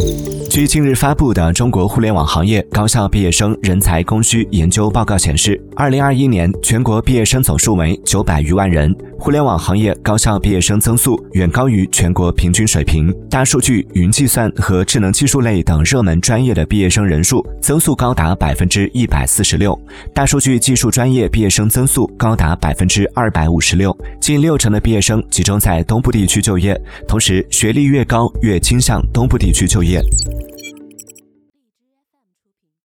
Thank you. 据近日发布的《中国互联网行业高校毕业生人才供需研究报告》显示，二零二一年全国毕业生总数为九百余万人，互联网行业高校毕业生增速远高于全国平均水平。大数据、云计算和智能技术类等热门专业的毕业生人数增速高达百分之一百四十六，大数据技术专业毕业生增速高达百分之二百五十六，近六成的毕业生集中在东部地区就业，同时学历越高越倾向东部地区就业。